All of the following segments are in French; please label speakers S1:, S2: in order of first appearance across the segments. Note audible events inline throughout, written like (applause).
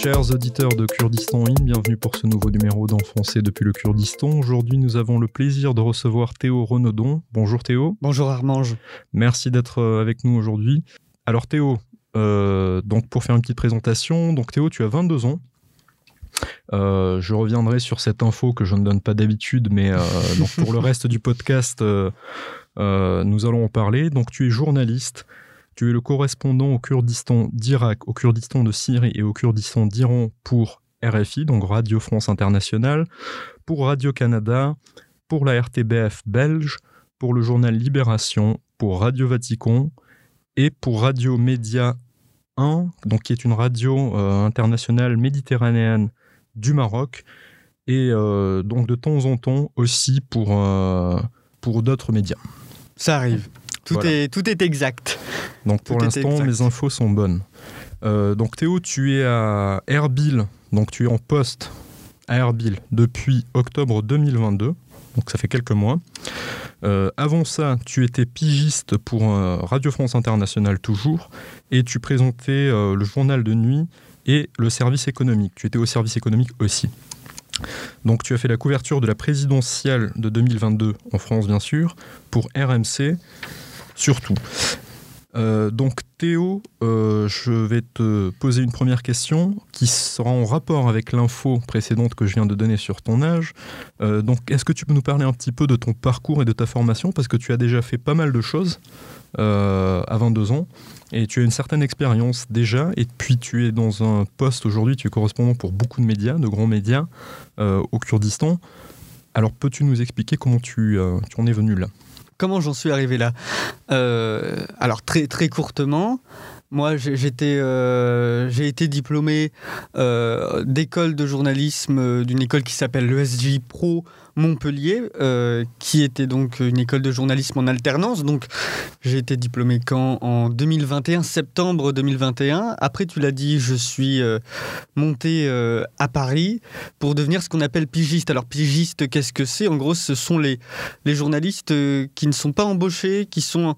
S1: Chers auditeurs de Kurdistan In, bienvenue pour ce nouveau numéro d'Enfoncé depuis le Kurdistan. Aujourd'hui, nous avons le plaisir de recevoir Théo Renaudon. Bonjour Théo.
S2: Bonjour Armange.
S1: Merci d'être euh, avec nous aujourd'hui. Alors Théo, euh, donc pour faire une petite présentation, donc Théo, tu as 22 ans. Euh, je reviendrai sur cette info que je ne donne pas d'habitude, mais donc pour le (laughs) reste du podcast, nous allons en parler. Donc tu es journaliste, tu es le correspondant au Kurdistan d'Irak, au Kurdistan de Syrie et au Kurdistan d'Iran pour RFI, donc Radio France Internationale, pour Radio-Canada, pour la RTBF belge, pour le journal Libération, pour Radio Vatican et pour Radio Média 1, donc qui est une radio euh, internationale méditerranéenne du Maroc, et euh, donc de temps en temps aussi pour, euh, pour d'autres médias.
S2: Ça arrive. Tout, est, tout est exact.
S1: Donc pour l'instant, mes infos sont bonnes. Euh, donc Théo, tu es à Erbil, donc tu es en poste à Erbil depuis octobre 2022, donc ça fait quelques mois. Euh, avant ça, tu étais pigiste pour euh, Radio France Internationale toujours, et tu présentais le journal de nuit et le service économique. Tu étais au service économique aussi. Donc tu as fait la couverture de la présidentielle de 2022 en France bien sûr, pour RMC, surtout. Euh, donc Théo, euh, je vais te poser une première question qui sera en rapport avec l'info précédente que je viens de donner sur ton âge. Euh, donc est-ce que tu peux nous parler un petit peu de ton parcours et de ta formation? Parce que tu as déjà fait pas mal de choses à 22 ans et tu as une certaine expérience déjà et puis tu es dans un poste aujourd'hui, tu es correspondant pour beaucoup de médias, de grands médias au Kurdistan. Alors peux-tu nous expliquer comment tu, tu en es venu là?
S2: Comment j'en suis arrivé là? Euh, Alors très courtement, moi j'étais euh, j'ai été diplômé euh, d'école de journalisme d'une école qui s'appelle l'ESJ Pro Montpellier, euh, qui était donc une école de journalisme en alternance. Donc, j'ai été diplômé quand? En 2021, septembre 2021. Après, tu l'as dit, je suis euh, monté euh, à Paris pour devenir ce qu'on appelle pigiste. Alors, pigiste, qu'est-ce que c'est? En gros, ce sont les, journalistes qui ne sont pas embauchés, qui sont,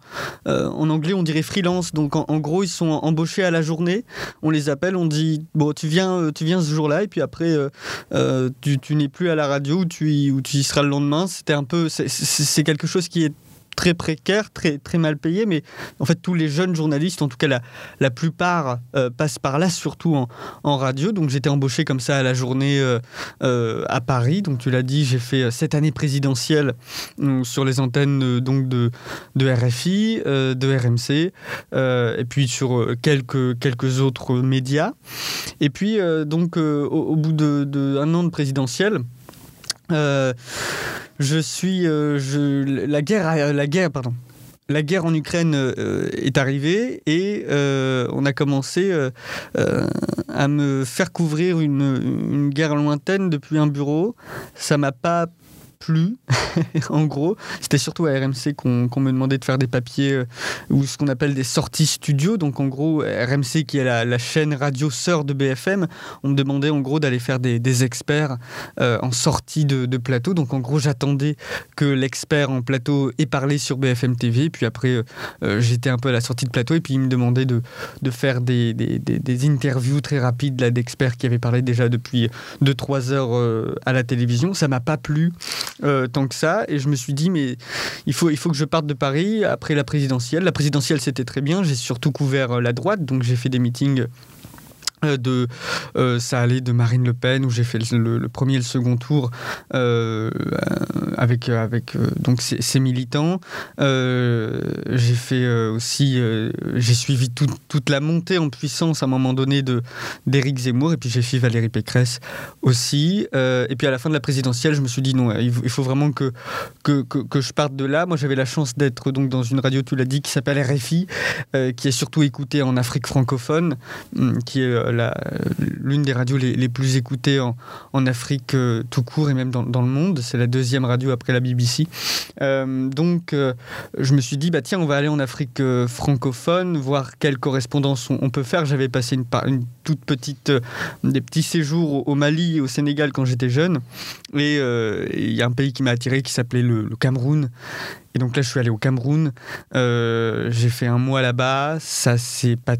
S2: en anglais, on dirait freelance. Donc, en, gros, ils sont embauchés à la journée. On les appelle, on dit, bon, tu viens, tu viens ce jour-là, et puis après, tu, n'es plus à la radio ou tu y sera le lendemain. C'était un peu, c'est quelque chose qui est très précaire, très, très mal payé, mais en fait tous les jeunes journalistes, en tout cas la, la plupart, euh, passent par là, surtout en, en radio. Donc j'étais embauché comme ça à la journée euh, euh, à Paris. Donc tu l'as dit, j'ai fait cette année présidentielle sur les antennes donc de, de RFI, de RMC, et puis sur quelques, quelques autres médias. Et puis donc au, bout d'un de, an de présidentielle, euh, je suis. Euh, je, la guerre, la guerre, pardon. La guerre en Ukraine euh, est arrivée et on a commencé à me faire couvrir une, une, guerre lointaine depuis un bureau. Ça m'a pas plus, (laughs) en gros. C'était surtout à RMC qu'on me demandait de faire des papiers euh, ou ce qu'on appelle des sorties studio. Donc en gros, RMC qui est la, chaîne radio sœur de BFM, on me demandait en gros d'aller faire des, experts euh, en sortie de, plateau. Donc en gros, j'attendais que l'expert en plateau ait parlé sur BFM TV. Puis après, euh, j'étais un peu à la sortie de plateau et puis il me demandait de, faire des, des, interviews très rapides d'experts qui avaient parlé déjà depuis 2-3 heures à la télévision. Ça m'a pas plu. Euh, tant que ça. Et je me suis dit, mais il faut, que je parte de Paris après la présidentielle. La présidentielle, c'était très bien. J'ai surtout couvert euh, la droite, donc j'ai fait des meetings de euh, ça allait de Marine Le Pen où j'ai fait le, premier et le second tour euh, avec avec donc ces, militants. J'ai fait aussi j'ai suivi toute la montée en puissance à un moment donné de d'Éric Zemmour et puis j'ai fait Valérie Pécresse aussi. Et puis à la fin de la présidentielle je me suis dit non il faut, vraiment que que, que je parte de là. Moi j'avais la chance d'être donc dans une radio tu l'as dit qui s'appelle RFI qui est surtout écoutée en Afrique francophone hum, qui est l'une des radios les, plus écoutées en, Afrique euh, tout court et même dans, le monde. C'est la deuxième radio après la BBC. Euh, donc, euh, je me suis dit, bah, tiens, on va aller en Afrique francophone, voir quelle correspondance on, peut faire. J'avais passé une, toute petite, des petits séjours au, Mali et au Sénégal quand j'étais jeune. Et il y a un pays qui m'a attiré qui s'appelait le, le Cameroun. Et donc là, je suis allé au Cameroun. j'ai fait un mois là-bas. Ça s'est pas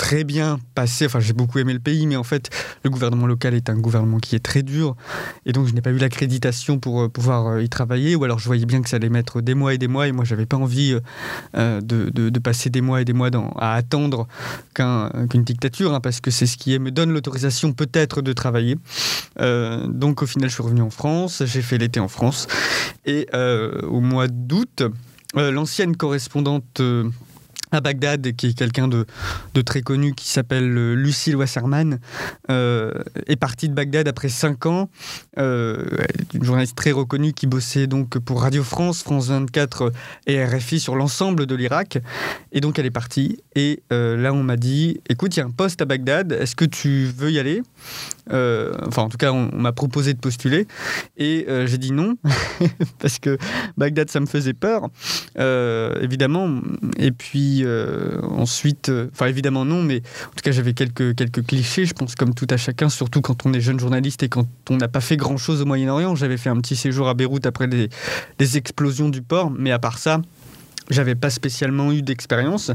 S2: très bien passé. Enfin, j'ai beaucoup aimé le pays, mais en fait, le gouvernement local est un gouvernement qui est très dur. Et donc, je n'ai pas eu l'accréditation pour euh, pouvoir euh, y travailler. Ou alors, je voyais bien que ça allait mettre des mois et des mois. Et moi, j'avais pas envie euh, de, passer des mois et des mois à attendre qu'une dictature, hein, parce que c'est ce qui me donne l'autorisation peut-être de travailler. donc, au final, je suis revenu en France. J'ai fait l'été en France. Et au mois d'août, l'ancienne correspondante à Bagdad, qui est quelqu'un de, très connu qui s'appelle euh, Lucille Wasserman, euh, est partie de Bagdad après 5 ans. Euh, une journaliste très reconnue qui bossait donc pour Radio France, France 24 et RFI sur l'ensemble de l'Irak. Et donc elle est partie. Et là, on m'a dit écoute, il y a un poste à Bagdad, est-ce que tu veux y aller? Enfin, en tout cas, on, m'a proposé de postuler. Et j'ai dit non, (laughs) parce que Bagdad, ça me faisait peur, évidemment. Et puis. Euh, ensuite, euh, enfin évidemment non, mais en tout cas j'avais quelques, quelques clichés, je pense comme tout à chacun, surtout quand on est jeune journaliste et quand on n'a pas fait grand-chose au Moyen-Orient. J'avais fait un petit séjour à Beyrouth après les, explosions du port, mais à part ça, j'avais pas spécialement eu d'expérience.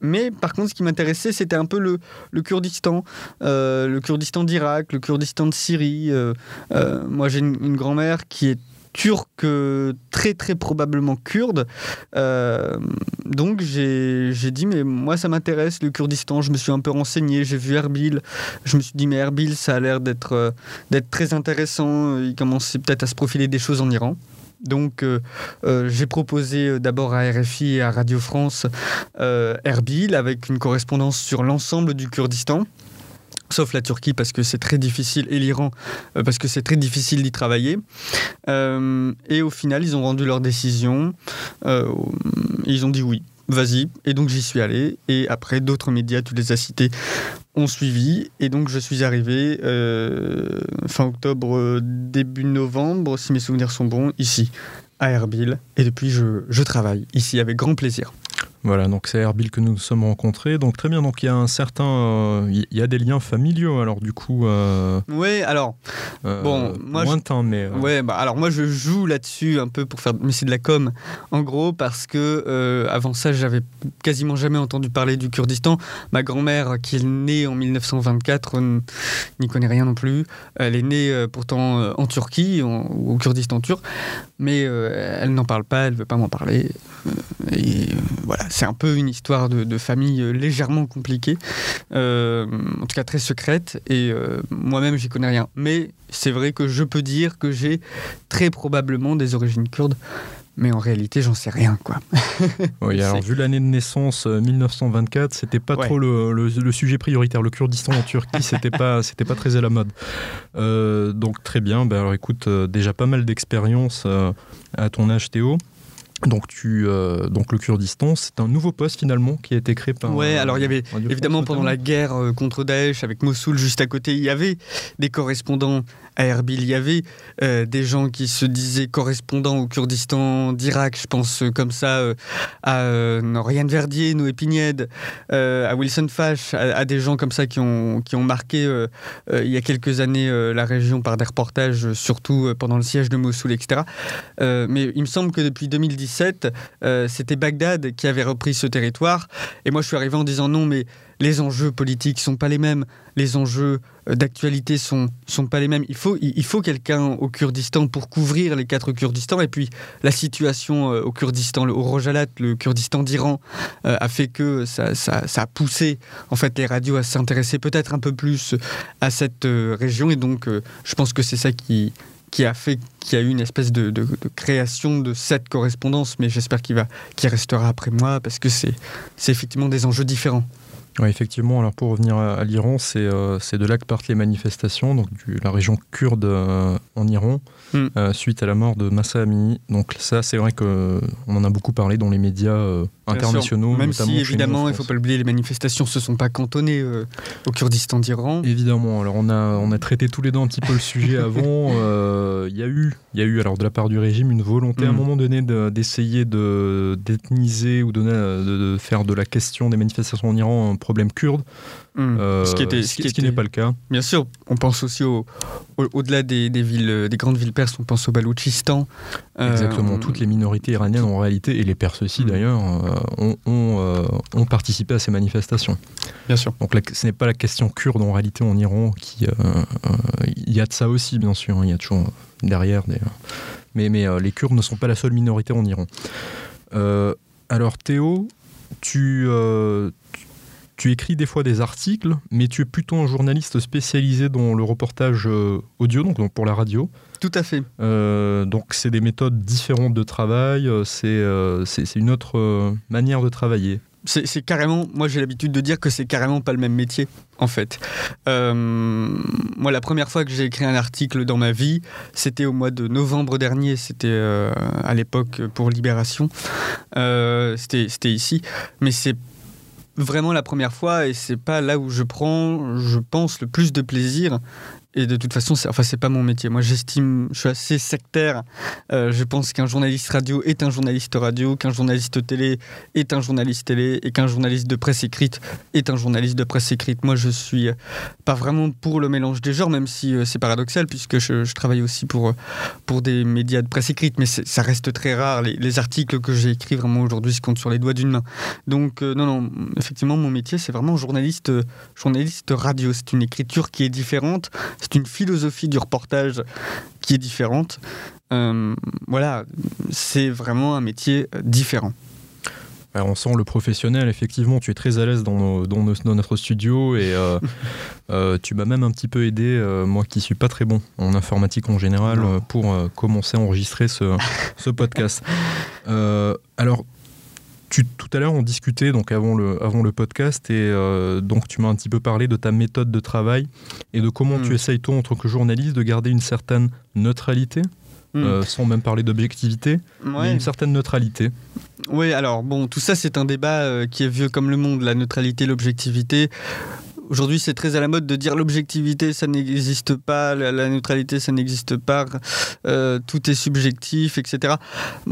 S2: Mais par contre, ce qui m'intéressait, c'était un peu le, Kurdistan, euh, le Kurdistan d'Irak, le Kurdistan de Syrie. moi, j'ai une grand-mère qui est turc très très probablement kurde. Euh, donc j'ai dit mais moi ça m'intéresse le Kurdistan, je me suis un peu renseigné, j'ai vu Erbil, je me suis dit mais Erbil ça a l'air d'être euh, d'être très intéressant, il commençait peut-être à se profiler des choses en Iran. Donc, euh, j'ai proposé d'abord à RFI et à Radio France Erbil avec une correspondance sur l'ensemble du Kurdistan sauf la Turquie parce que c'est très difficile, et l'Iran euh, parce que c'est très difficile d'y travailler. Euh, et au final, ils ont rendu leur décision. Euh, ils ont dit oui, vas-y. Et donc j'y suis allé. Et après, d'autres médias, tu les as cités, ont suivi. Et donc je suis arrivé fin octobre, début novembre, si mes souvenirs sont bons, ici, à Erbil. Et depuis, je, je travaille ici avec grand plaisir.
S1: Voilà, donc c'est Erbil que nous nous sommes rencontrés. Donc très bien, donc il y a un certain, euh, il y a des liens familiaux. Alors du coup. Euh,
S2: oui, alors
S1: euh, bon, moi lointain, mais.
S2: Ouais, bah alors moi je joue là-dessus un peu pour faire, mais c'est de la com, en gros parce que avant ça j'avais quasiment jamais entendu parler du Kurdistan. Ma grand-mère qui est née en 1924 n'y connaît rien non plus. Elle est née pourtant en Turquie, au Kurdistan turc, mais elle n'en parle pas, elle veut pas m'en parler. et voilà, c'est un peu une histoire de, famille euh, légèrement compliquée, euh, en tout cas très secrète, et euh, moi-même j'y connais rien. Mais c'est vrai que je peux dire que j'ai très probablement des origines kurdes mais en réalité, j'en sais rien, quoi.
S1: oui, (laughs) alors vu l'année de naissance 1924, c'était pas trop le, sujet prioritaire. Le Kurdistan en Turquie, (laughs) c'était pas, c'était pas très à la mode. donc très bien. Ben, alors écoute, déjà pas mal d'expérience à ton âge, Théo. Donc, tu, euh, donc le Kurdistan, c'est un nouveau poste finalement qui a été créé par.
S2: Ouais, alors il y avait évidemment pendant la guerre euh, contre Daesh avec Mossoul juste à côté, il y avait des correspondants à Erbil, il y avait euh, des gens qui se disaient correspondants au Kurdistan d'Irak, je pense comme ça à Ryan Verdier, Noé Pignède, à Wilson Fash, à, des gens comme ça qui ont, qui ont marqué il y a quelques années la région par des reportages, surtout pendant le siège de Mossoul, etc. mais il me semble que depuis 2010 euh, c'était Bagdad qui avait repris ce territoire. Et moi, je suis arrivé en disant non, mais les enjeux politiques sont pas les mêmes, les enjeux euh, d'actualité sont sont pas les mêmes. Il faut il faut quelqu'un au Kurdistan pour couvrir les quatre Kurdistans. Et puis la situation euh, au Kurdistan, au Rojalat, le Kurdistan d'Iran, a fait que ça, a poussé en fait les radios à s'intéresser peut-être un peu plus à cette région. Et donc, je pense que c'est ça qui qui a fait qu'il y a eu une espèce de, création de cette correspondance, mais j'espère qu'il va, qu'il restera après moi parce que c'est, c'est effectivement des enjeux différents.
S1: Oui, effectivement. Alors pour revenir à, l'Iran, c'est, euh, c'est de là que partent les manifestations, donc du, la région kurde euh, en Iran. Hmm. Euh, suite à la mort de Massa Amini. Donc ça, c'est vrai qu'on en a beaucoup parlé dans les médias internationaux.
S2: Même si, évidemment, il ne faut pas l'oublier, les manifestations ne se sont pas cantonnées euh, au Kurdistan d'Iran.
S1: Évidemment. Alors on a, on a traité tous les deux un petit peu le sujet (laughs) avant. Il y, a eu, y a eu, alors de la part du régime, une volonté à un hmm. moment donné d'essayer de, d'ethniser ou de, de, faire de la question des manifestations en Iran problème kurde,
S2: Hmm.
S1: euh,
S2: Ce qui était-
S1: ce
S2: ce
S1: qui,
S2: qui
S1: ce qui n'est
S2: était-
S1: pas le cas.
S2: Bien sûr, on pense aussi au, au- au-delà des, des villes, euh, des grandes villes perses, on pense au Baloutchistan. Euh,
S1: Exactement. Toutes les minorités iraniennes en réalité, et les Perses aussi
S2: Mm.
S1: d'ailleurs, euh, ont, ont, euh, ont participé à ces manifestations.
S2: Bien sûr.
S1: Donc la- ce n'est pas la question kurde en réalité en Iran qui... euh, euh, Il y a de ça aussi bien sûr, hein. il y a toujours derrière des... Mais, mais euh, les Kurdes ne sont pas la seule minorité en Iran. Euh, alors Théo, tu, euh, tu- écris des fois des articles, mais tu es plutôt un journaliste spécialisé dans le reportage euh, audio, donc, donc pour la radio.
S2: Tout à fait.
S1: Euh, donc c'est des méthodes différentes de travail, euh, c'est euh, une autre euh, manière de travailler.
S2: C'est carrément, moi j'ai l'habitude de dire que c'est carrément pas le même métier, en fait. Moi, la première fois que j'ai écrit un article dans ma vie, c'était au mois de novembre dernier, c'était à l'époque pour Libération. C'était c'était ici. Mais c'est vraiment la première fois et c'est pas là où je prends, je pense, le plus de plaisir. Et de toute façon, c'est enfin, pas mon métier. Moi, j'estime, je suis assez sectaire. Euh, je pense qu'un journaliste radio est un journaliste radio, qu'un journaliste télé est un journaliste télé et qu'un journaliste de presse écrite est un journaliste de presse écrite. Moi, je suis pas vraiment pour le mélange des genres, même si euh, c'est paradoxal, puisque je, travaille aussi pour, pour des médias de presse écrite, mais ça reste très rare. Les, les articles que j'ai écrits vraiment aujourd'hui se comptent sur les doigts d'une main. Donc, euh, non, non, effectivement, mon métier, c'est vraiment journaliste, journaliste radio. C'est une écriture qui est différente, c'est une philosophie du reportage qui est différente. Euh, voilà, c'est vraiment un métier différent.
S1: Alors, on sent le professionnel, effectivement, tu es très à l'aise dans, nos- dans nos- dans notre studio et euh, (laughs) euh, tu m'as même un petit peu aidé, euh, moi qui suis pas très bon en informatique en général, pour commencer à enregistrer ce, ce podcast. (laughs) Alors, tu, tout à l'heure, on discutait donc avant le, avant le podcast et euh, donc tu m'as un petit peu parlé de ta méthode de travail et de comment
S2: Mm.
S1: tu essayes, toi, en tant que journaliste, de garder une certaine neutralité,
S2: Hmm.
S1: euh, sans même parler d'objectivité, mais une certaine neutralité.
S2: Oui, alors bon, tout ça c'est un débat euh, qui est vieux comme le monde, la neutralité, l'objectivité. Aujourd'hui, c'est très à la mode de dire l'objectivité, ça n'existe pas, la, neutralité, ça n'existe pas, euh, tout est subjectif, etc.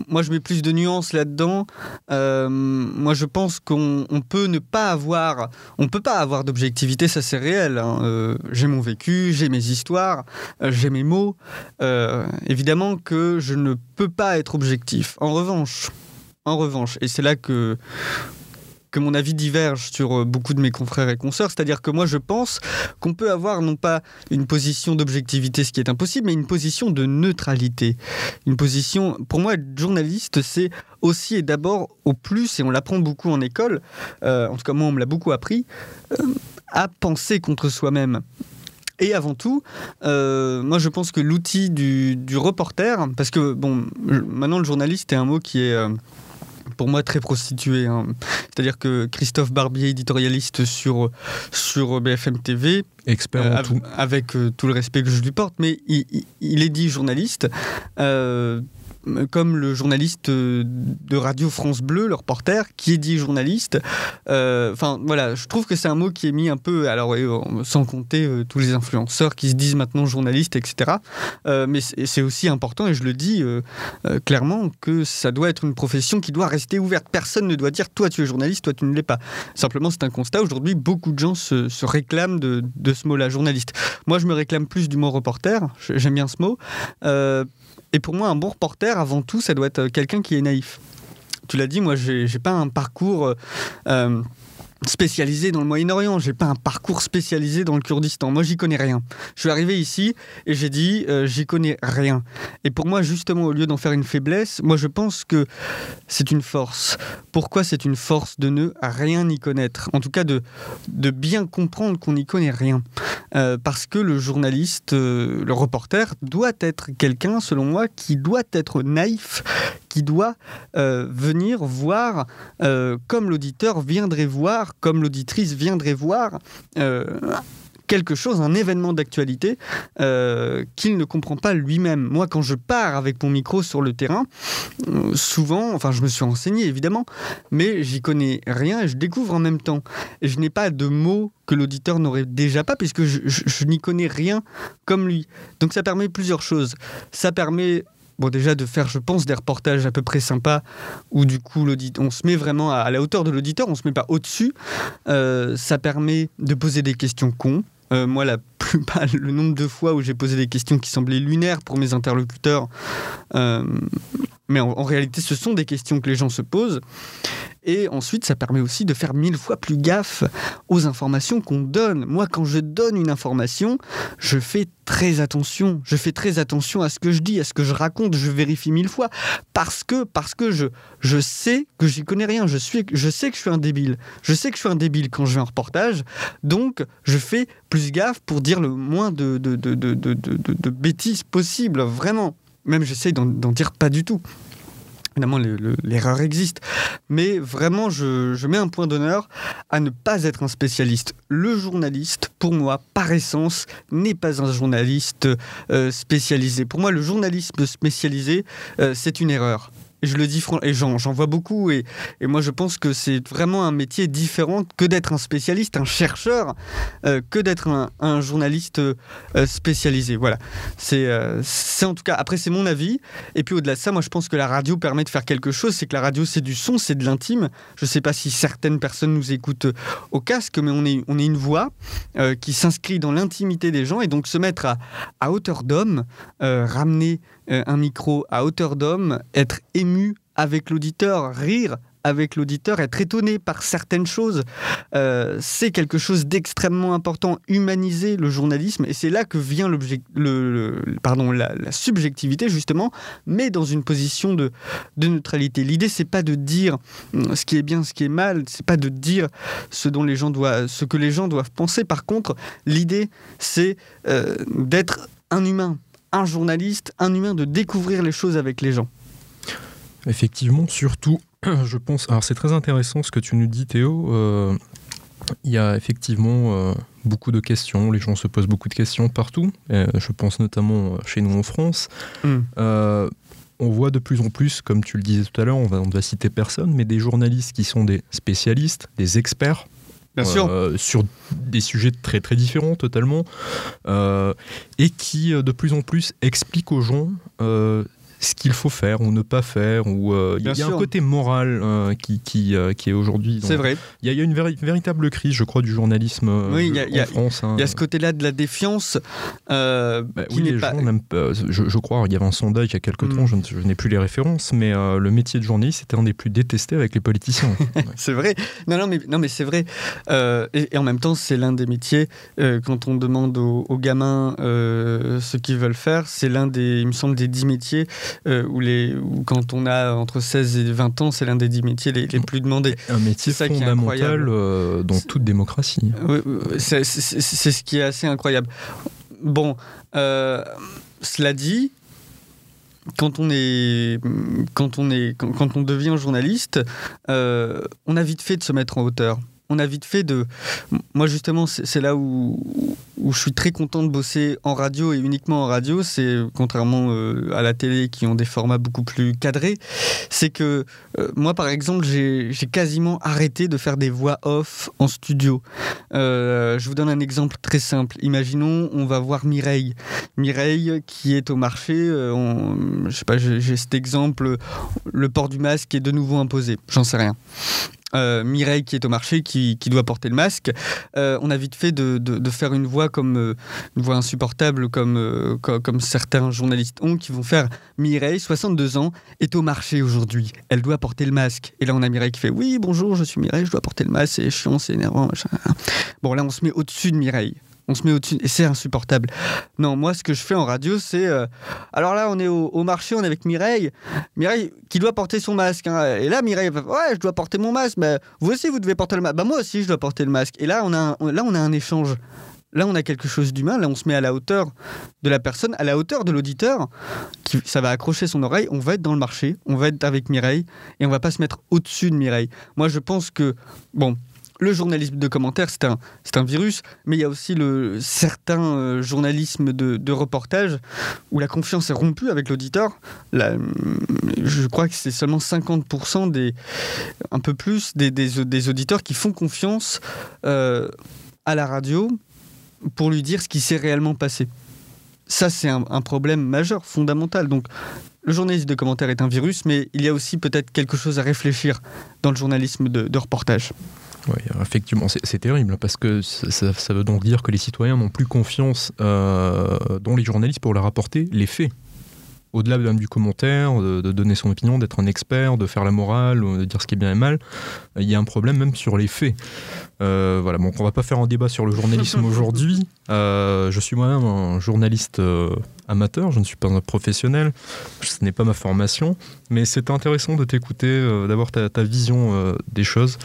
S2: Moi, je mets plus de nuances là-dedans. Euh, moi, je pense qu'on on peut ne pas avoir, on peut pas avoir d'objectivité, ça c'est réel. hein. Euh, j'ai mon vécu, j'ai mes histoires, j'ai mes mots. Évidemment que je ne peux pas être objectif. En revanche, en revanche, et c'est là que que mon avis diverge sur euh, beaucoup de mes confrères et consoeurs, c'est-à-dire que moi je pense qu'on peut avoir non pas une position d'objectivité, ce qui est impossible, mais une position de neutralité. Une position, pour moi, être journaliste, c'est aussi et d'abord au plus, et on l'apprend beaucoup en école, euh, en tout cas moi on me l'a beaucoup appris, euh, à penser contre soi-même. Et avant tout, moi je pense que l'outil du, du reporter, parce que bon, maintenant le journaliste est un mot qui est pour moi très prostitué. hein. C'est-à-dire que Christophe Barbier, éditorialiste sur, sur BFM TV,
S1: Expert
S2: euh,
S1: en tout.
S2: avec euh, tout le respect que je lui porte, mais il est dit journaliste. euh, comme le journaliste euh, de Radio France Bleu, le reporter, qui est dit journaliste. Euh, Enfin, voilà, je trouve que c'est un mot qui est mis un peu, alors euh, sans compter tous les influenceurs qui se disent maintenant journalistes, etc. Mais c'est aussi important, et je le dis clairement, que ça doit être une profession qui doit rester ouverte. Personne ne doit dire toi tu es journaliste, toi tu ne l'es pas. Simplement, c'est un constat. Aujourd'hui, beaucoup de gens se, réclament de, ce mot-là, journaliste. Moi, je me réclame plus du mot reporter. J'aime bien ce mot. Euh, et pour moi, un bon reporter, avant tout, ça doit être quelqu'un qui est naïf. Tu l'as dit, moi, j'ai j'ai pas un parcours. euh, euh, spécialisé dans le Moyen-Orient, j'ai pas un parcours spécialisé dans le Kurdistan. Moi, j'y connais rien. Je suis arrivé ici et j'ai dit, euh, j'y connais rien. Et pour moi, justement, au lieu d'en faire une faiblesse, moi, je pense que c'est une force. Pourquoi c'est une force de ne rien y connaître? En tout cas, de, de bien comprendre qu'on n'y connaît rien. Euh, parce que le journaliste, euh, le reporter, doit être quelqu'un, selon moi, qui doit être naïf, qui doit euh, venir voir euh, comme l'auditeur viendrait voir, comme l'auditrice viendrait voir. euh, quelque chose, un événement d'actualité qu'il ne comprend pas lui-même. Moi, quand je pars avec mon micro sur le terrain, souvent, enfin, je me suis renseigné évidemment, mais j'y connais rien et je découvre en même temps. Et je n'ai pas de mots que l'auditeur n'aurait déjà pas puisque je- je n'y connais rien comme lui. Donc ça permet plusieurs choses. Ça permet bon, déjà de faire, je pense, des reportages à peu près sympas où du coup on se met vraiment à, la hauteur de l'auditeur, on se met pas au-dessus. Euh, ça permet de poser des questions cons. Euh, moi, la (laughs) plupart, le nombre de fois où j'ai posé des questions qui semblaient lunaires pour mes interlocuteurs, euh, mais en, réalité, ce sont des questions que les gens se posent. Et ensuite, ça permet aussi de faire mille fois plus gaffe aux informations qu'on donne. Moi, quand je donne une information, je fais très attention. Je fais très attention à ce que je dis, à ce que je raconte. Je vérifie mille fois parce que parce que je je sais que j'y connais rien. Je suis je sais que je suis un débile. Je sais que je suis un débile quand je fais un reportage. Donc, je fais plus gaffe pour dire le moins de de, de, de, de bêtises possible. Vraiment. Même j'essaye d'en dire pas du tout. Évidemment, l'erreur existe. Mais vraiment, je, mets un point d'honneur à ne pas être un spécialiste. Le journaliste, pour moi, par essence, n'est pas un journaliste euh, spécialisé. Pour moi, le journalisme spécialisé, euh, c'est une erreur je le dis et j'en, vois beaucoup. Et, moi, je pense que c'est vraiment un métier différent que d'être un spécialiste, un chercheur, euh, que d'être un, journaliste euh, spécialisé. Voilà. Euh, c'est, en tout cas, après, c'est mon avis. Et puis au-delà de ça, moi, je pense que la radio permet de faire quelque chose. C'est que la radio, c'est du son, c'est de l'intime. Je ne sais pas si certaines personnes nous écoutent au casque, mais on est, on est une voix qui s'inscrit dans l'intimité des gens. Et donc, se mettre à, à hauteur d'homme, ramener un micro à hauteur d'homme, être ému avec l'auditeur, rire avec l'auditeur, être étonné par certaines choses, euh, c'est quelque chose d'extrêmement important. Humaniser le journalisme, et c'est là que vient la, subjectivité, justement, mais dans une position de, neutralité. L'idée, c'est pas de dire hum, ce qui est bien, ce qui est mal, c'est pas de dire ce, que les gens doivent penser. Par contre, l'idée, c'est euh, d'être un humain, un journaliste, un humain, de découvrir les choses avec les gens.
S1: Effectivement, surtout, (clears throat) je pense. Alors, c'est très intéressant ce que tu nous dis, Théo. Euh, il y a effectivement euh, beaucoup de questions. Les gens se posent beaucoup de questions partout. je pense notamment chez nous en France. Hmm. Euh, on voit de plus en plus, comme tu le disais tout à l'heure, on va, on va citer personne, mais des journalistes qui sont des spécialistes, des experts euh, sur des sujets très très différents totalement, euh, et qui euh, de plus en plus expliquent aux gens ce qu'il faut faire ou ne pas faire. Ou euh, il y a un côté moral euh, qui, qui, euh, qui, est aujourd'hui.
S2: C'est vrai.
S1: Il y, a une véritable crise, je crois, du journalisme oui, en France.
S2: Hein. Il y a ce côté-là de la défiance. Bah,
S1: oui, les gens même, je, je, crois, il y avait un sondage il y a quelques mm. temps, je, n'ai plus les références, mais le métier de journaliste était un des plus détestés avec les politiciens. (laughs)
S2: c'est vrai. Non, non, mais, non, mais c'est vrai. Et, en même temps, c'est l'un des métiers, quand on demande aux, aux gamins ce qu'ils veulent faire, c'est l'un des, il me semble, des dix métiers euh, où, les, quand on a entre 16 et 20 ans, c'est l'un des 10 métiers les, plus demandés.
S1: Un métier fondamental euh, dans toute démocratie.
S2: c'est ce qui est assez incroyable. Bon, euh, cela dit, quand on est quand on est quand, on devient journaliste, on a vite fait de se mettre en hauteur on a vite fait de. Moi, justement, c'est là où, je suis très content de bosser en radio et uniquement en radio. C'est contrairement euh, à la télé qui ont des formats beaucoup plus cadrés. C'est que euh, moi, par exemple, j'ai quasiment arrêté de faire des voix off en studio. Euh, je vous donne un exemple très simple. Imaginons, on va voir Mireille. Mireille qui est au marché. je sais pas, j'ai cet exemple. Le port du masque est de nouveau imposé. J'en sais rien. Euh, Mireille qui est au marché, qui, doit porter le masque. Euh, on a vite fait de, faire une voix comme euh, une voix insupportable comme, comme, certains journalistes ont, qui vont faire Mireille, 62 ans, est au marché aujourd'hui. Elle doit porter le masque. Et là, on a Mireille qui fait Oui, bonjour, je suis Mireille, je dois porter le masque, c'est chiant, c'est énervant. Bon, là, on se met au-dessus de Mireille on se met au-dessus et c'est insupportable. Non, moi ce que je fais en radio, c'est euh, alors là on est au, marché, on est avec Mireille, Mireille qui doit porter son masque. Hein. Et là Mireille, ouais, je dois porter mon masque. Mais vous aussi vous devez porter le masque. Bah moi aussi je dois porter le masque. Et là on a un, là on a un échange. Là, on a quelque chose d'humain. Là, on se met à la hauteur de la personne, à la hauteur de l'auditeur. Ça va accrocher son oreille. On va être dans le marché. On va être avec Mireille. Et on va pas se mettre au-dessus de Mireille. Moi, je pense que, bon, le journalisme de commentaires, c'est un, virus, mais il y a aussi le certain euh, journalisme de, reportage où la confiance est rompue avec l'auditeur. Je crois que c'est seulement 50% des, un peu plus des, auditeurs qui font confiance euh, à la radio pour lui dire ce qui s'est réellement passé. Ça, c'est un, problème majeur, fondamental. Donc, le journalisme de commentaire est un virus, mais il y a aussi peut-être quelque chose à réfléchir dans le journalisme de, reportage.
S1: Oui, effectivement, c'est terrible parce que ça, veut donc dire que les citoyens n'ont plus confiance euh, dans les journalistes pour leur apporter les faits au-delà même du commentaire, de, donner son opinion, d'être un expert, de faire la morale, de dire ce qui est bien et mal, il y a un problème même sur les faits. Euh, voilà, bon, on va pas faire un débat sur le journalisme (laughs) aujourd'hui. Euh, je suis moi-même un journaliste amateur, je ne suis pas un professionnel, ce n'est pas ma formation, mais c'est intéressant de t'écouter, d'avoir ta, ta, vision des choses.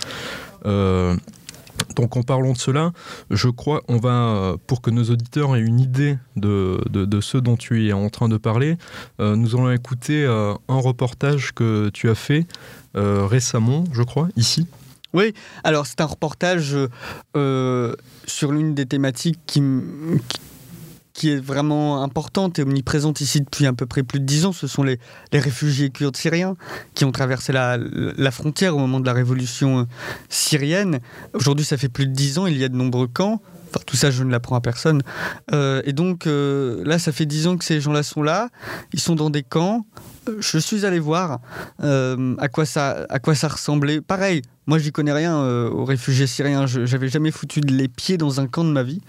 S1: Donc en parlant de cela, je crois on va, pour que nos auditeurs aient une idée de, de, ce dont tu es en train de parler, euh, nous allons écouter euh, un reportage que tu as fait euh, récemment, je crois, ici.
S2: Oui, alors c'est un reportage sur l'une des thématiques qui, qui qui est vraiment importante et omniprésente ici depuis à peu près plus de dix ans, ce sont les, les réfugiés kurdes syriens qui ont traversé la, la, frontière au moment de la révolution euh, syrienne. Aujourd'hui, ça fait plus de dix ans, il y a de nombreux camps. Enfin, tout ça, je ne l'apprends à personne. Euh, et donc, euh, là, ça fait dix ans que ces gens-là sont là. Ils sont dans des camps. Je suis allé voir à, quoi ça, à quoi ça ressemblait. Pareil, moi, j'y connais rien aux réfugiés syriens. Je n'avais jamais foutu les pieds dans un camp de ma vie.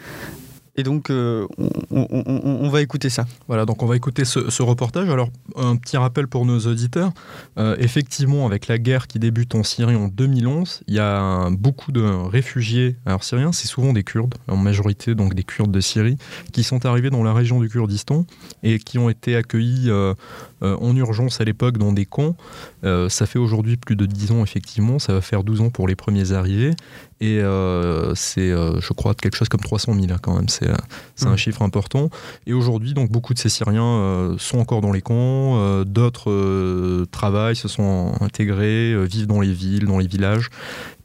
S2: Et donc, euh, on, va écouter ça.
S1: Voilà, donc on va écouter ce, reportage. Alors, un petit rappel pour nos auditeurs. Euh, effectivement, avec la guerre qui débute en Syrie en 2011, il y a beaucoup de réfugiés. Syriens, c'est souvent des Kurdes, en majorité, donc des Kurdes de Syrie, qui sont arrivés dans la région du Kurdistan et qui ont été accueillis euh, en urgence à l'époque dans des camps. ça fait aujourd'hui plus de 10 ans, effectivement. Ça va faire 12 ans pour les premiers arrivés. Et euh, c'est, euh, je crois, quelque chose comme 300 000 hein, quand même. C'est, euh, c'est un mmh. chiffre important. Et aujourd'hui, donc, beaucoup de ces Syriens sont encore dans les camps. d'autres travaillent, se sont intégrés, vivent dans les villes, dans les villages.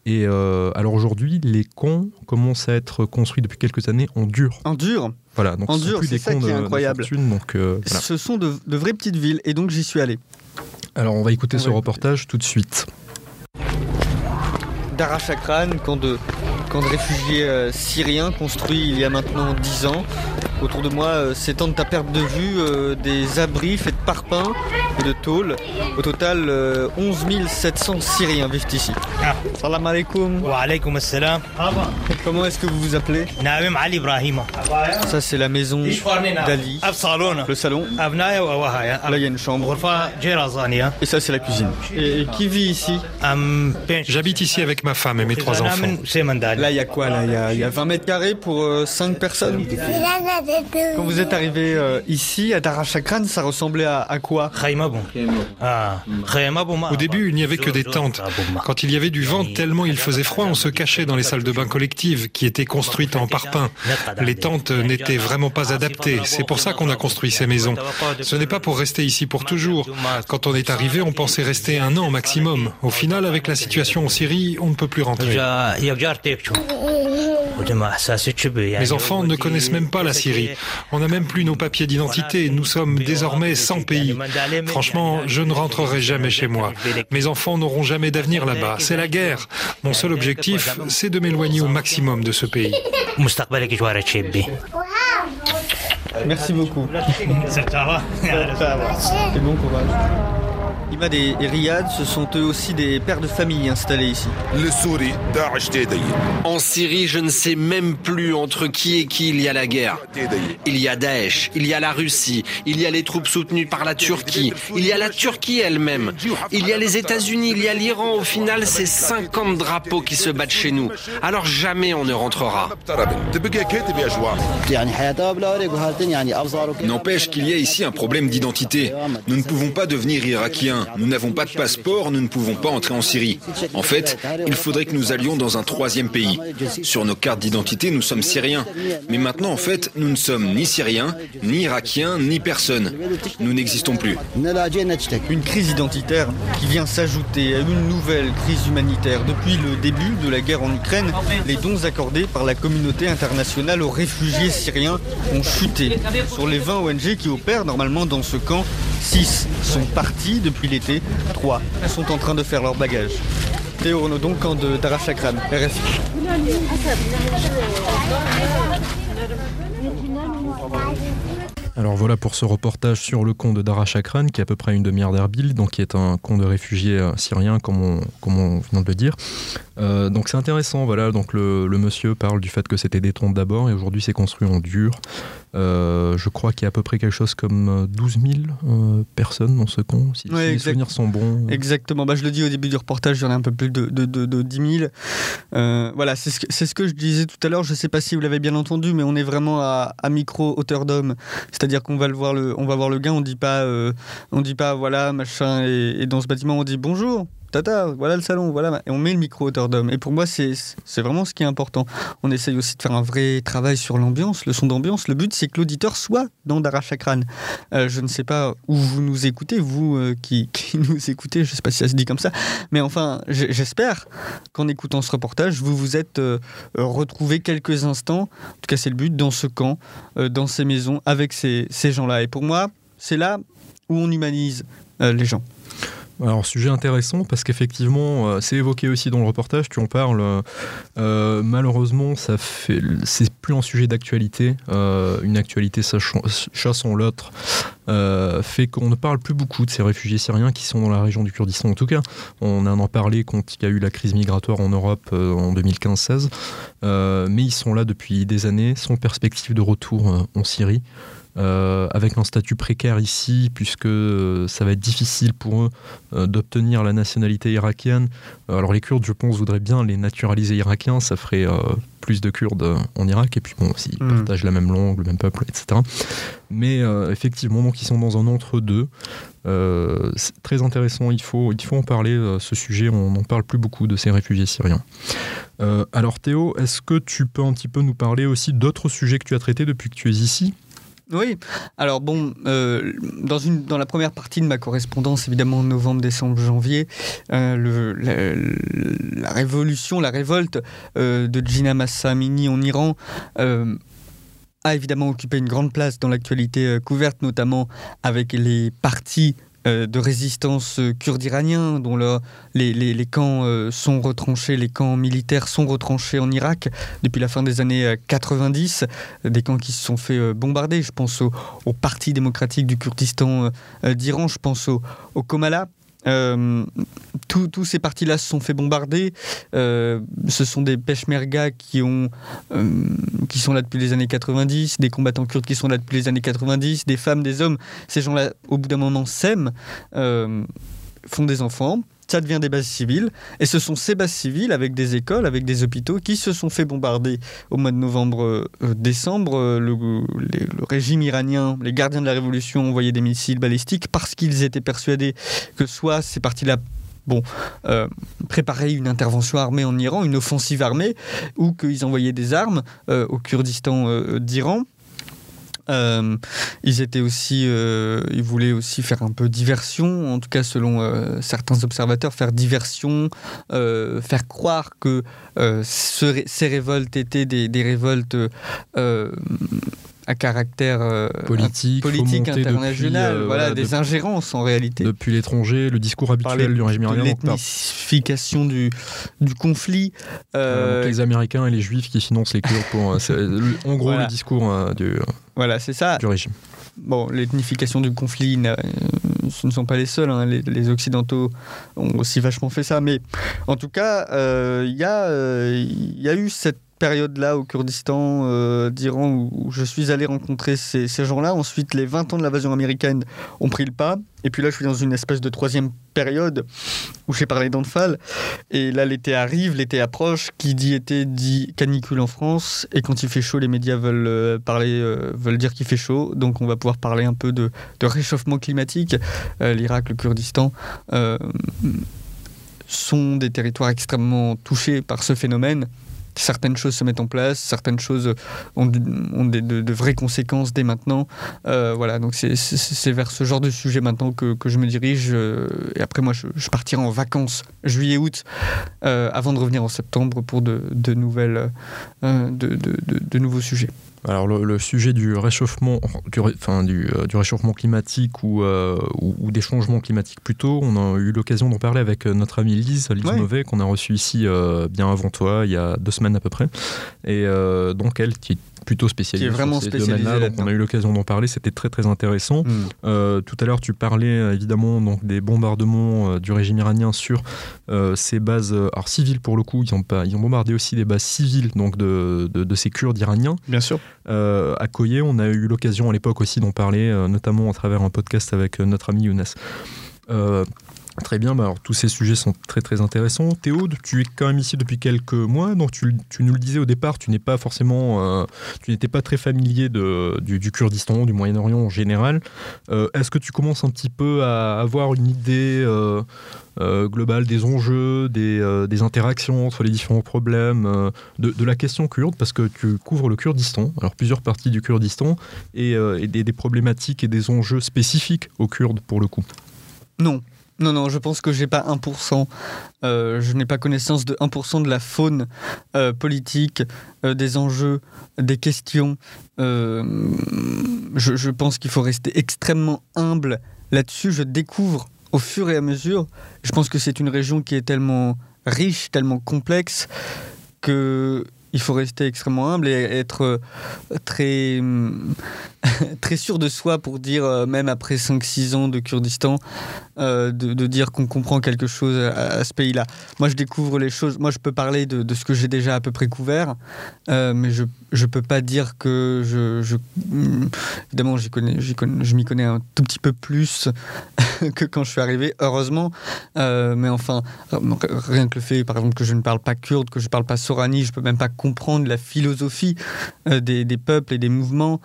S1: Et alors aujourd'hui, les camps commencent à être construits depuis quelques années en dur.
S2: En dur
S1: Voilà, donc
S2: en dur, c'est ça qui est incroyable.
S1: donc,
S2: Ce sont de, vraies petites villes, et donc j'y suis allé.
S1: Alors on va écouter ce reportage tout de suite.
S2: Darachakran, camp de, camp de réfugiés euh, syriens construit il y a maintenant 10 ans. Autour de moi euh, s'étendent à perte de vue euh, des abris faits de parpaings et de tôle. Au total, 11 700 Syriens vivent ici. Ah. Salam alaikum.
S3: Wa alaikum assalam.
S2: Comment est-ce que vous vous appelez?
S3: Naim Ali Ibrahim.
S2: Ça, c'est la maison d'Ali. Le salon. Là, il y a une chambre. Et ça, c'est la cuisine. Et, qui vit ici?
S4: J'habite ici avec ma femme et mes trois enfants.
S2: Là, il y a quoi là il y a, 20 mètres carrés pour 5 personnes quand vous êtes arrivé euh, ici, à Darachakran, ça ressemblait à, quoi
S4: ah, Au début, il n'y avait que des tentes. Quand il y avait du vent tellement il faisait froid, on se cachait dans les salles de bain collectives qui étaient construites en parpaing. Les tentes n'étaient vraiment pas adaptées. C'est pour ça qu'on a construit ces maisons. Ce n'est pas pour rester ici pour toujours. Quand on est arrivé, on pensait rester un an maximum. Au final, avec la situation en Syrie, on ne peut plus rentrer. Mes enfants ne connaissent même pas la Syrie. On n'a même plus nos papiers d'identité. Nous sommes désormais sans pays. Franchement, je ne rentrerai jamais chez moi. Mes enfants n'auront jamais d'avenir là-bas. C'est la guerre. Mon seul objectif, c'est de m'éloigner au maximum de ce pays.
S2: Merci beaucoup. (laughs) Et bon courage. Imad et, Riyad, ce sont eux aussi des pères de famille installés ici.
S5: En Syrie, je ne sais même plus entre qui et qui il y a la guerre. Il y a Daesh, il y a la Russie, il y a les troupes soutenues par la Turquie, il y a la Turquie elle-même, il y a les États-Unis, il y a l'Iran. Au final, c'est 50 drapeaux qui se battent chez nous. Alors jamais on ne rentrera.
S6: N'empêche qu'il y a ici un problème d'identité. Nous ne pouvons pas devenir irakiens. Nous n'avons pas de passeport, nous ne pouvons pas entrer en Syrie. En fait, il faudrait que nous allions dans un troisième pays. Sur nos cartes d'identité, nous sommes syriens. Mais maintenant, en fait, nous ne sommes ni syriens, ni irakiens, ni personne. Nous n'existons plus.
S2: Une crise identitaire qui vient s'ajouter à une nouvelle crise humanitaire. Depuis le début de la guerre en Ukraine, les dons accordés par la communauté internationale aux réfugiés syriens ont chuté. Sur les 20 ONG qui opèrent normalement dans ce camp, 6 sont partis depuis l'été, 3 sont en train de faire leur bagage. Théo donc camp de Darachakran, RFI.
S1: Alors voilà pour ce reportage sur le camp de Dara Chakran, qui est à peu près une demi-heure d'Erbil, donc qui est un camp de réfugiés euh, syriens, comme on, vient de le dire. Euh, donc c'est intéressant, voilà. Donc le, monsieur parle du fait que c'était des tentes d'abord et aujourd'hui c'est construit en dur. Euh, je crois qu'il y a à peu près quelque chose comme 12 000 personnes dans ce camp, si, les souvenirs sont bons.
S2: Exactement, bah, je le dis au début du reportage, il y en a un peu plus de, de, de, 10 000. voilà, c'est ce, que, ce que je disais tout à l'heure, je ne sais pas si vous l'avez bien entendu, mais on est vraiment à, à micro hauteur d'homme. C'est-à-dire qu'on va le voir le, on va voir le gars, on dit pas, euh, on dit pas voilà machin et, dans ce bâtiment on dit bonjour. Tata, voilà le salon, voilà, et on met le micro hauteur d'homme. Et pour moi, c'est vraiment ce qui est important. On essaye aussi de faire un vrai travail sur l'ambiance, le son d'ambiance. Le but, c'est que l'auditeur soit dans Dara Chakran. Euh, je ne sais pas où vous nous écoutez, vous euh, qui, (laughs) nous écoutez, je ne sais pas si ça se dit comme ça, mais enfin, j'espère qu'en écoutant ce reportage, vous vous êtes euh, retrouvé quelques instants, en tout cas c'est le but, dans ce camp, dans ces maisons, avec ces, ces gens-là. Et pour moi, c'est là où on humanise les gens.
S1: Alors, sujet intéressant parce qu'effectivement, euh, c'est évoqué aussi dans le reportage, tu en parles. Euh, malheureusement, ça fait, c'est plus un sujet d'actualité. Euh, une actualité chassant l'autre fait qu'on ne parle plus beaucoup de ces réfugiés syriens qui sont dans la région du Kurdistan. En tout cas, on en a parlé quand il y a eu la crise migratoire en Europe en 2015-16, mais ils sont là depuis des années, sans perspective de retour en Syrie. Euh, avec un statut précaire ici, puisque euh, ça va être difficile pour eux euh, d'obtenir la nationalité irakienne. alors les Kurdes, je pense, voudraient bien les naturaliser irakiens, ça ferait plus de Kurdes en Irak, et puis bon, s'ils hmm. partagent la même langue, le même peuple, etc. Mais effectivement, donc ils sont dans un entre-deux. c'est très intéressant, il faut, il faut en parler, ce sujet, on n'en parle plus beaucoup de ces réfugiés syriens. alors Théo, est-ce que tu peux un petit peu nous parler aussi d'autres sujets que tu as traités depuis que tu es ici?
S2: Oui, alors bon, euh, dans, la première partie de ma correspondance, évidemment novembre, décembre, janvier, euh, la, révolution, la révolte euh, de Gina Massa Amini en Iran a évidemment occupé une grande place dans l'actualité couverte, notamment avec les partis de résistance euh, kurde iranien, dont les, camps euh, sont retranchés, les camps militaires sont retranchés en Irak depuis la fin des années 90, des camps qui se sont fait bombarder. Je pense au, Parti démocratique du Kurdistan d'Iran, je pense au, au Komala, euh, tous ces partis-là se sont fait bombarder. Euh, ce sont des peshmerga qui, ont, euh, qui sont là depuis les années 90, des combattants kurdes qui sont là depuis les années 90, des femmes, des hommes. Ces gens-là, au bout d'un moment, s'aiment, font des enfants, ça devient des bases civiles. Et ce sont ces bases civiles, avec des écoles, avec des hôpitaux, qui se sont fait bombarder au mois de novembre-décembre. Euh, le, le, régime iranien, les gardiens de la révolution envoyaient des missiles balistiques parce qu'ils étaient persuadés que soit ces partis-là bon, euh, préparer une intervention armée en Iran, une offensive armée, ou qu'ils envoyaient des armes euh, au Kurdistan d'Iran. Euh, ils étaient aussi, euh, ils voulaient aussi faire un peu diversion, en tout cas selon euh, certains observateurs, faire diversion, faire croire que ces révoltes étaient des, des révoltes à caractère euh,
S1: politique,
S2: politique international, euh, voilà, des ingérences en réalité.
S1: Depuis l'étranger, le discours habituel du régime iranien.
S2: L'ethnification du, du conflit.
S1: Euh, les Américains et les Juifs qui financent les Kurdes pour. en gros, le discours du,
S2: voilà, c'est ça.
S1: du régime.
S2: Bon, l'ethnification du conflit, ce ne sont pas les seuls. Hein. Les, Occidentaux ont aussi vachement fait ça. Mais en tout cas, il y, y, a eu cette période-là au Kurdistan euh, d'Iran où, je suis allé rencontrer ces, gens-là. Ensuite, les 20 ans de l'invasion américaine ont pris le pas. Et puis là, je suis dans une espèce de troisième période où j'ai parlé d'Anfal. Et là, l'été arrive, l'été approche. Qui dit été dit canicule en France. Et quand il fait chaud, les médias veulent euh, parler, euh, veulent dire qu'il fait chaud. Donc, on va pouvoir parler un peu de, réchauffement climatique. L'Irak, le Kurdistan sont des territoires extrêmement touchés par ce phénomène certaines choses se mettent en place, certaines choses ont, de, vraies conséquences dès maintenant. Euh, voilà, donc c'est vers ce genre de sujet maintenant que, je me dirige. Euh, et après, moi, je, partirai en vacances juillet-août euh, avant de revenir en septembre pour de, nouvelles, de, nouveaux sujets.
S1: Alors le, sujet du réchauffement, du, enfin, du, euh, du réchauffement climatique ou, euh, ou, des changements climatiques plutôt, on a eu l'occasion d'en parler avec euh, notre amie Lise, Lise Mauvais, qu'on a reçu ici bien avant toi, il y a deux semaines à peu près. Et donc elle, qui plutôt spécialisé
S2: qui est vraiment ces domaines-là.
S1: on a eu l'occasion d'en parler, c'était très très intéressant. Hmm. Tout à l'heure, tu parlais évidemment donc des bombardements du régime iranien sur ces bases alors civiles pour le coup. Ils ont pas, ils ont bombardé aussi des bases civiles donc de, de, ces Kurdes iraniens.
S2: Bien sûr.
S1: À Koye, on a eu l'occasion à l'époque aussi d'en parler, notamment à travers un podcast avec notre ami Younes. Très bien, bah alors, tous ces sujets sont très très intéressants. Théo, tu es quand même ici depuis quelques mois, donc tu, nous le disais au départ, tu n'es pas forcément, euh, tu n'étais pas très familier de, du, Kurdistan, du Moyen-Orient en général. Euh, est-ce que tu commences un petit peu à avoir une idée euh, globale des enjeux, des, interactions entre les différents problèmes, de, la question kurde, parce que tu couvres le Kurdistan, alors plusieurs parties du Kurdistan, et, des problématiques et des enjeux spécifiques aux Kurdes pour le coup
S2: Non, non, non, je pense que j'ai pas 1%. Euh, je n'ai pas connaissance de 1% de la faune euh, politique, euh, des enjeux, des questions. Je, pense qu'il faut rester extrêmement humble là-dessus. Je découvre au fur et à mesure. Je pense que c'est une région qui est tellement riche, tellement complexe que il faut rester extrêmement humble et être très (laughs) très sûr de soi pour dire, euh, même après 5-6 ans de Kurdistan, euh, de, dire qu'on comprend quelque chose à, ce pays-là. Moi, je découvre les choses. Moi, je peux parler de, ce que j'ai déjà à peu près couvert, euh, mais je ne peux pas dire que je. je évidemment, j'y connais, connais, je m'y connais un tout petit peu plus (laughs) que quand je suis arrivé, heureusement. mais enfin, rien que le fait, par exemple, que je ne parle pas kurde, que je ne parle pas sorani, je ne peux même pas comprendre la philosophie des, des, peuples et des mouvements.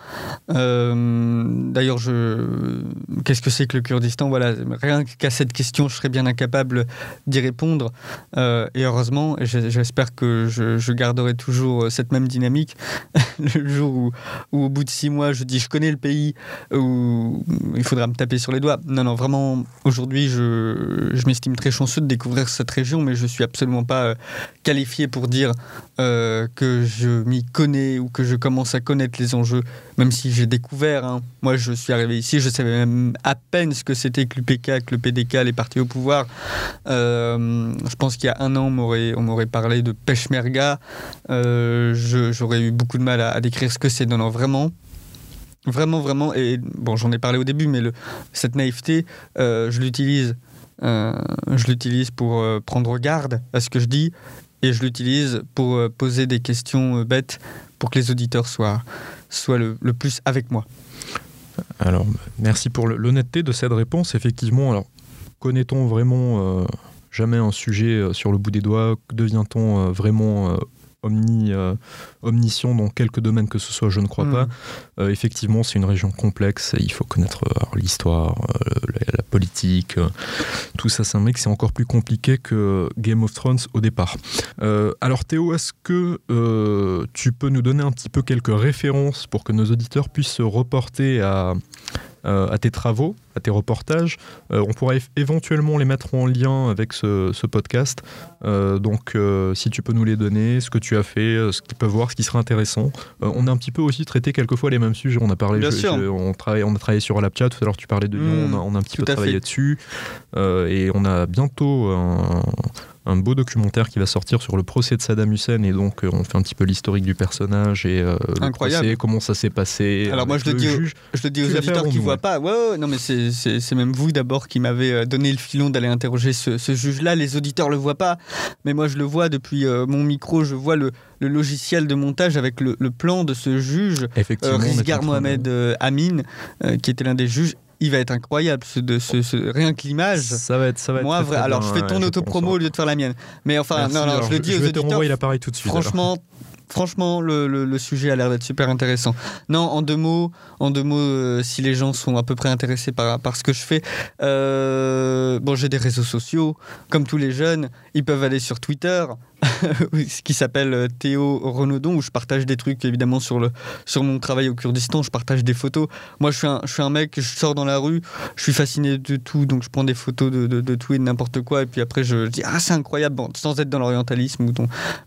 S2: Euh, d'ailleurs, je... qu'est-ce que c'est que le Kurdistan? Voilà, rien qu'à cette question, je serais bien incapable d'y répondre. Euh, et heureusement, j'espère que je, garderai toujours cette même dynamique. (laughs) le jour où, au bout de six mois, je dis je connais le pays, où il faudra me taper sur les doigts. Non, non, vraiment, aujourd'hui, je, m'estime très chanceux de découvrir cette région, mais je suis absolument pas euh, qualifié pour dire que je m'y connais ou que je commence à connaître les enjeux, même si j'ai découvert. Hein. Moi, je suis arrivé ici, je savais même à peine ce que c'était que l'UPK, que le PDK, les partis au pouvoir. Euh, je pense qu'il y a un an, on m'aurait, parlé de Peshmerga. Euh, j'aurais eu beaucoup de mal à, décrire ce que c'est. Non, non, vraiment. Vraiment, vraiment. Et bon, j'en ai parlé au début, mais cette naïveté, euh, je l'utilise. je l'utilise pour prendre garde à ce que je dis et je l'utilise pour poser des questions bêtes pour que les auditeurs soient, le, plus avec moi.
S1: Alors, merci pour l'honnêteté de cette réponse. Effectivement, connaît-on vraiment euh, jamais un sujet euh, sur le bout des doigts? Devient-on euh, vraiment omni, euh, omniscient dans quelques domaines que ce soit, je ne crois pas. Hmm. Euh, effectivement, c'est une région complexe, il faut connaître euh, l'histoire, la, politique, tout ça, c'est un mec, c'est encore plus compliqué que Game of Thrones au départ. alors Théo, est-ce que tu peux nous donner un petit peu quelques références pour que nos auditeurs puissent se reporter à euh, à tes travaux, à tes reportages. Euh, on pourrait éventuellement les mettre en lien avec ce, podcast. Euh, donc, si tu peux nous les donner, ce que tu as fait, ce qu'ils peuvent voir, ce qui serait intéressant. on a un petit peu aussi traité quelquefois les mêmes sujets. On a parlé, on, travaille, on a travaillé sur Alapcha. Tout à l'heure, tu parlais de Lyon. Mmh, on, a, un petit peu travaillé dessus. et on a bientôt un un beau documentaire qui va sortir sur le procès de Saddam Hussein et donc euh, on fait un petit peu l'historique du personnage et euh, le procès, comment ça s'est passé.
S2: Alors moi je le, dis, je le dis aux auditeurs qui ne voient pas. Ouais, non mais c'est même vous d'abord qui m'avez euh, donné le filon d'aller interroger ce, juge-là. Les auditeurs le voient pas, mais moi je le vois depuis mon micro. Je vois le, logiciel de montage avec le, plan de ce juge, Rizgar Mohamed Amin, qui était l'un des juges il va être incroyable. Ce, de, ce, rien que l'image.
S1: Ça va être, ça va
S2: Moi,
S1: être
S2: alors je fais ton auto-promo au lieu de faire la mienne. Mais enfin, non, non, je le dis
S1: je
S2: aux
S1: vais
S2: auditeurs.
S1: te renvoyer l'appareil tout de suite.
S2: Franchement. Franchement, le, le, sujet a l'air d'être super intéressant. Non, en deux mots, en deux mots, euh, si les gens sont à peu près intéressés par, par ce que je fais, euh, bon, j'ai des réseaux sociaux, comme tous les jeunes, ils peuvent aller sur Twitter, (laughs) qui s'appelle euh, Théo Renaudon, où je partage des trucs évidemment sur, le, sur mon travail au Kurdistan, je partage des photos. Moi, je suis un, je suis un mec, je sors dans la rue, je suis fasciné de tout, donc je prends des photos de, de, tout et de n'importe quoi, et puis après je, dis Ah, c'est incroyable, sans être dans l'orientalisme. Ou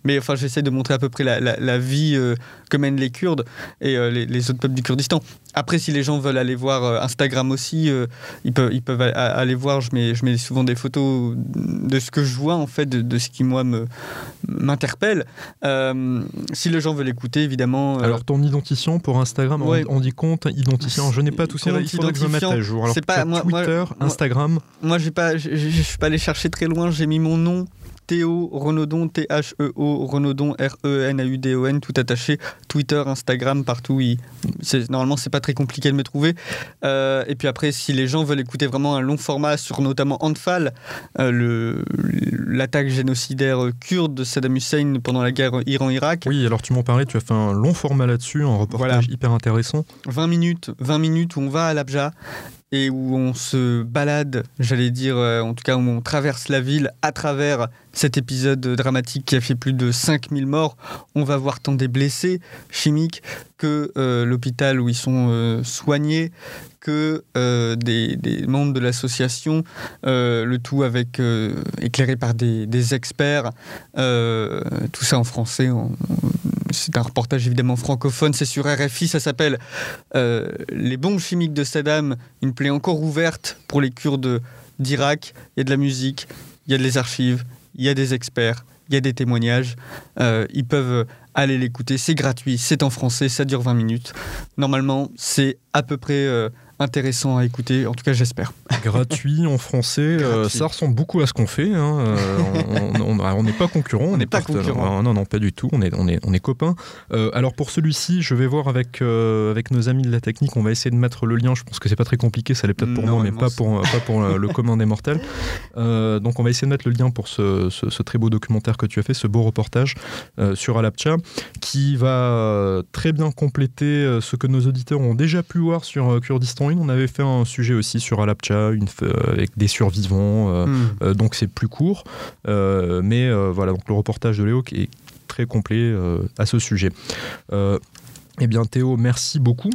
S2: Mais enfin, j'essaie de montrer à peu près la, la, vie euh, que mènent les Kurdes et euh, les, autres peuples du Kurdistan. Après, si les gens veulent aller voir Instagram aussi, ils, peuvent, ils peuvent aller voir, je mets, je mets souvent des photos de ce que je vois, en fait, de, de ce qui, moi, m'interpelle. Euh, si les gens veulent écouter, évidemment.
S1: Euh, Alors, ton identifiant pour Instagram, on, dit compte identifiant. Je n'ai pas tous ces Il faudrait que je me mette à jour. Alors, pas, Twitter, Instagram.
S2: Moi, je ne suis pas allé chercher très loin. J'ai mis mon nom Théo Renaudon, T-H-E-O, Renaudon, R-E-N-A-U-D-O-N, tout attaché, Twitter, Instagram, partout. Il, normalement, c'est pas très compliqué de me trouver. Euh, et puis après, si les gens veulent écouter vraiment un long format sur notamment Anfal, euh, l'attaque génocidaire kurde de Saddam Hussein pendant la guerre Iran-Irak.
S1: Oui, alors tu m'en parlais, tu as fait un long format là-dessus, un reportage hyper intéressant.
S2: 20 minutes, 20 minutes où on va à l'Abja et où on se balade, j'allais dire, euh, en tout cas où on traverse la ville à travers cet épisode dramatique qui a fait plus de 5000 morts. On va voir tant des blessés chimiques que euh, l'hôpital où ils sont euh, soignés, que des, membres de l'association, le tout avec éclairé par des, experts, tout ça en français. C'est un reportage évidemment francophone, c'est sur RFI, ça s'appelle Les bombes chimiques de Saddam, une plaie encore ouverte pour les Kurdes d'Irak. Il y a de la musique, il y a des archives, il y a des experts, il y a des témoignages. Euh, ils peuvent aller l'écouter, c'est gratuit, c'est en français, ça dure 20 minutes. Normalement, c'est à peu près euh, intéressant à écouter, en tout cas j'espère. (laughs)
S1: Gratuit en français, euh, ça ressemble beaucoup à ce qu'on fait. Hein. Euh, on n'est pas concurrents, on n'est pas concurrents. Non, non, pas du tout, on est, on est, on est copains. Euh, alors pour celui-ci, je vais voir avec, avec nos amis de la technique, on va essayer de mettre le lien, je pense que c'est pas très compliqué, ça l'est peut-être pour moi, mais pas pour, pas pour le commun des mortels. (laughs) donc on va essayer de mettre le lien pour ce, ce, très beau documentaire que tu as fait, ce beau reportage sur Alapcha, qui va très bien compléter ce que nos auditeurs ont déjà pu voir sur Kurdistan on avait fait un sujet aussi sur Alapcha une, euh, avec des survivants, euh, hmm. euh, donc c'est plus court. mais voilà, donc le reportage de Léo qui est très complet à ce sujet. eh bien Théo, merci beaucoup.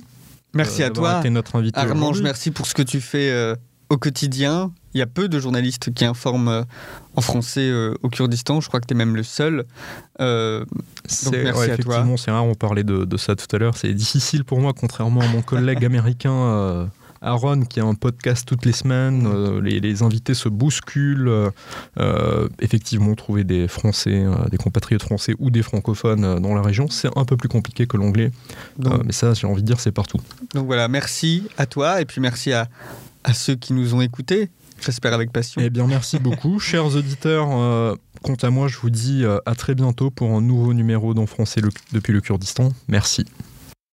S2: Merci à toi. notre invité Armange, merci pour ce que tu fais au quotidien. Il y a peu de journalistes qui informent en français au Kurdistan. Je crois que tu es même le seul.
S1: c'est, merci à toi. c'est rare, on parlait de, de ça tout à l'heure. C'est difficile pour moi, contrairement à mon collègue (laughs) américain. Aaron qui a un podcast toutes les semaines, euh, les, invités se bousculent. Euh, euh, effectivement, trouver des Français, des compatriotes français ou des francophones dans la région, c'est un peu plus compliqué que l'anglais. mais ça, j'ai envie de dire, c'est partout.
S2: Donc voilà, merci à toi et puis merci à, à ceux qui nous ont écoutés. J'espère avec passion.
S1: Eh bien, merci beaucoup. (laughs) Chers auditeurs, quant à moi, je vous dis à très bientôt pour un nouveau numéro d'En français depuis le Kurdistan. Merci.